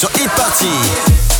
sur Hit Party.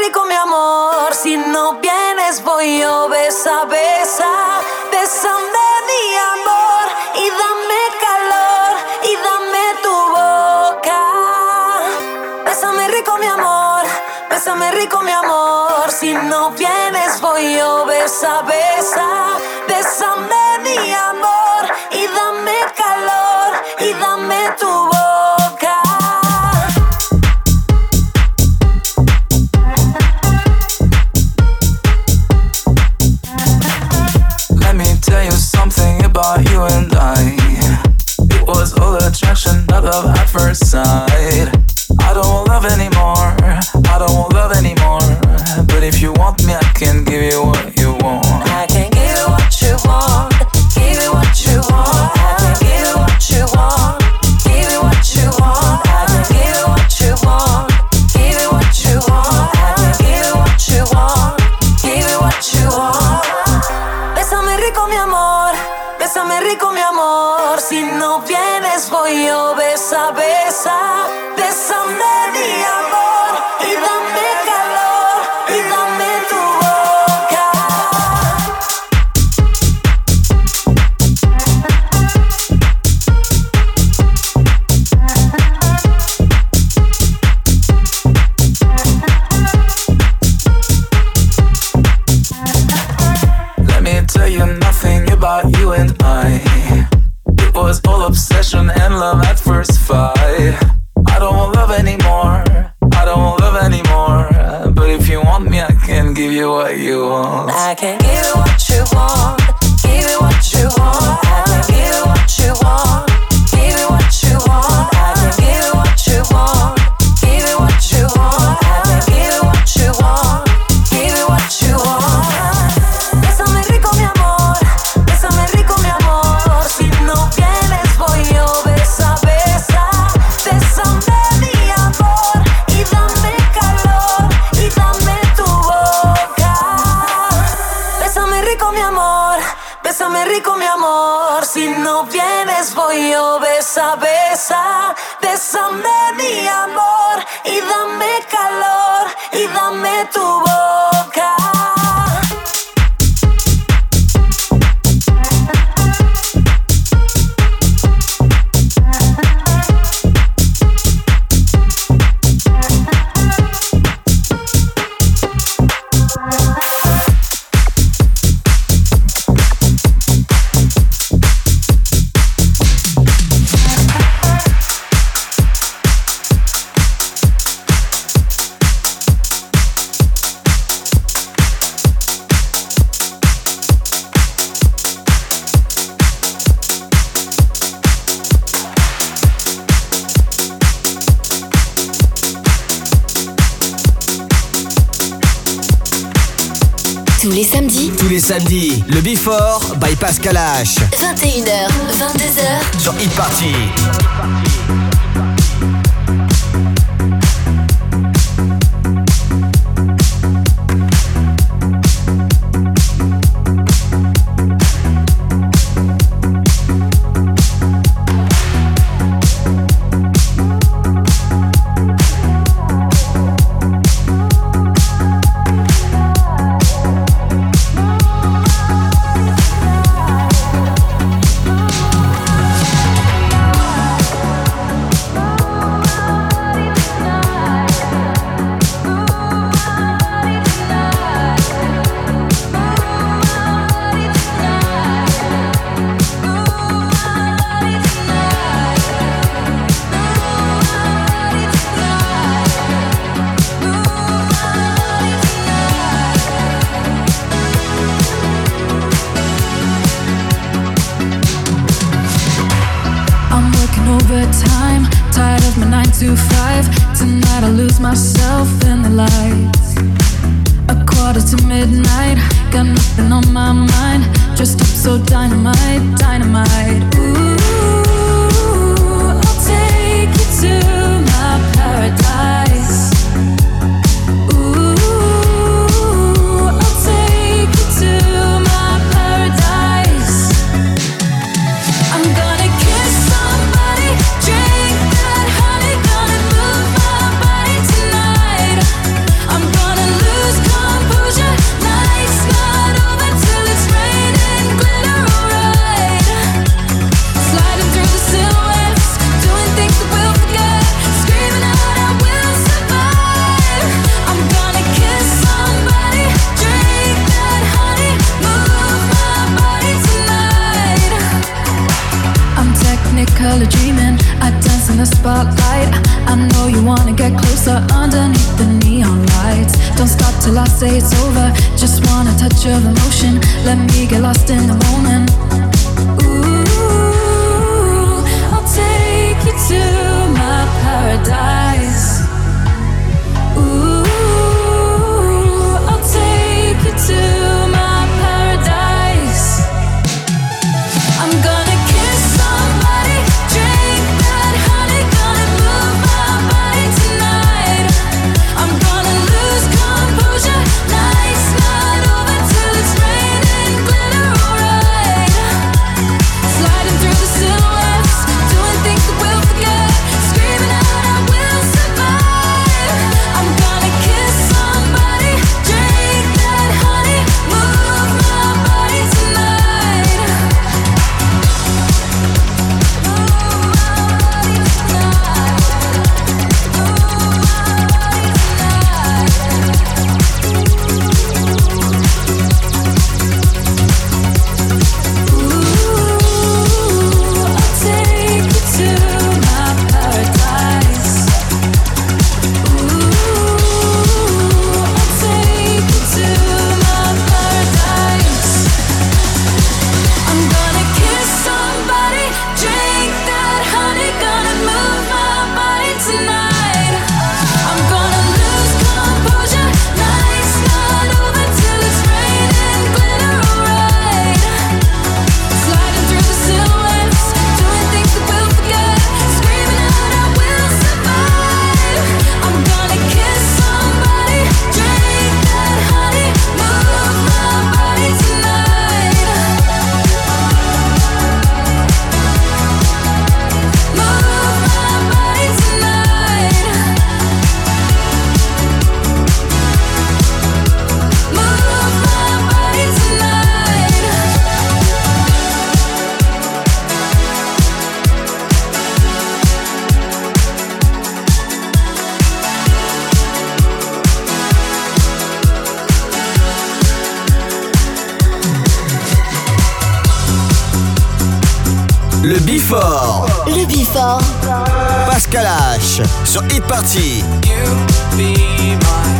rico mi amor, si no vienes voy yo, besa, besa, besame mi amor. Y dame calor. Y dame tu boca. Bésame rico mi amor, bésame rico mi amor, si no vienes voy yo, besa, besa. passion not love at first sight. I don't want love anymore. I don't want love anymore. But if you want me, I can give you what 21h, 22h. Sur e-party. Sur Hit Party. You be my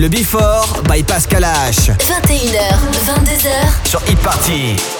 Le Before by Pascal H. 21h, 22h. Sur Hit Party.